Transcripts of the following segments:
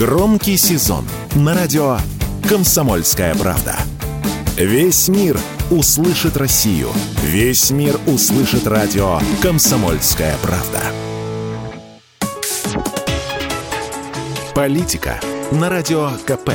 Громкий сезон на радио «Комсомольская правда». Весь мир услышит Россию. Весь мир услышит радио «Комсомольская правда». Политика на радио КП.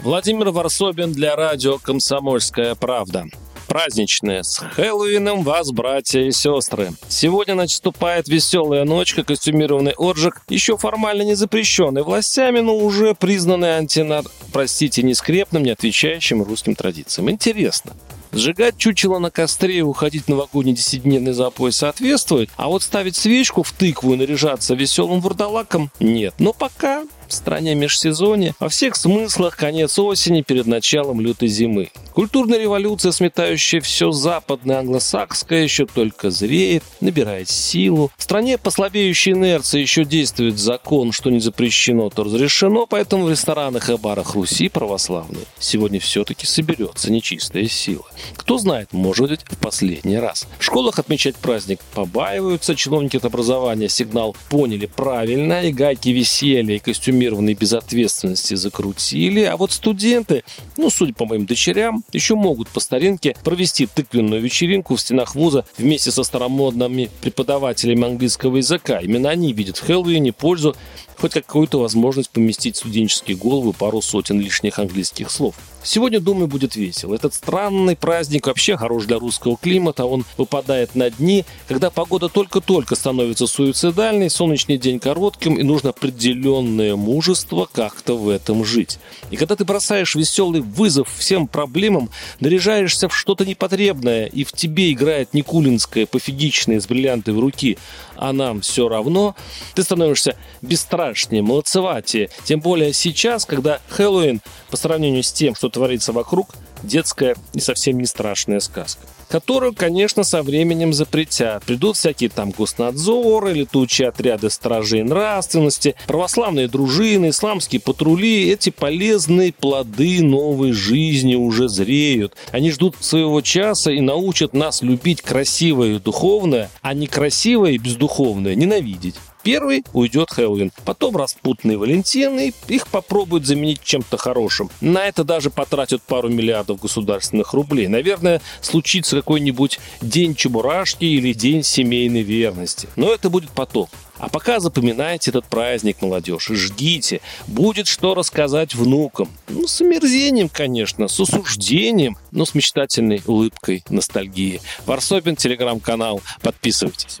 Владимир Варсобин для радио «Комсомольская правда». Праздничное. С Хэллоуином вас, братья и сестры. Сегодня наступает веселая ночка, костюмированный отжиг, еще формально не запрещенный властями, но уже признанный антинар... простите, не скрепным, не отвечающим русским традициям. Интересно, Сжигать чучело на костре и уходить в новогодний десятидневный запой соответствует, а вот ставить свечку в тыкву и наряжаться веселым вурдалаком – нет. Но пока в стране межсезонье, во всех смыслах конец осени перед началом лютой зимы. Культурная революция, сметающая все западное англосакское, еще только зреет, набирает силу. В стране по слабеющей инерции еще действует закон, что не запрещено, то разрешено, поэтому в ресторанах и барах Руси православные сегодня все-таки соберется нечистая сила. Кто знает, может быть, в последний раз. В школах отмечать праздник побаиваются, чиновники от образования сигнал поняли правильно, и гайки веселья, и костюмы травмированные без ответственности закрутили, а вот студенты, ну, судя по моим дочерям, еще могут по старинке провести тыквенную вечеринку в стенах вуза вместе со старомодными преподавателями английского языка. Именно они видят в Хэллоуине пользу хоть какую-то возможность поместить студенческие головы пару сотен лишних английских слов. Сегодня, думаю, будет весело. Этот странный праздник вообще хорош для русского климата. Он выпадает на дни, когда погода только-только становится суицидальной, солнечный день коротким, и нужно определенное мужество как-то в этом жить. И когда ты бросаешь веселый вызов всем проблемам, наряжаешься в что-то непотребное, и в тебе играет Никулинская пофигичная с бриллиантой в руки, а нам все равно, ты становишься бесстрашнее, молодцеватее. Тем более сейчас, когда Хэллоуин по сравнению с тем, что творится вокруг, детская и совсем не страшная сказка которую, конечно, со временем запретят. Придут всякие там госнадзоры, летучие отряды стражей нравственности, православные дружины, исламские патрули. Эти полезные плоды новой жизни уже зреют. Они ждут своего часа и научат нас любить красивое и духовное, а некрасивое и бездуховное ненавидеть. Первый уйдет Хэллоуин, потом распутный Валентин, и их попробуют заменить чем-то хорошим. На это даже потратят пару миллиардов государственных рублей. Наверное, случится какой-нибудь день чебурашки или день семейной верности. Но это будет потом. А пока запоминайте этот праздник, молодежь, ждите. Будет что рассказать внукам. Ну, с омерзением, конечно, с осуждением, но с мечтательной улыбкой ностальгии. Варсобин, телеграм-канал. Подписывайтесь.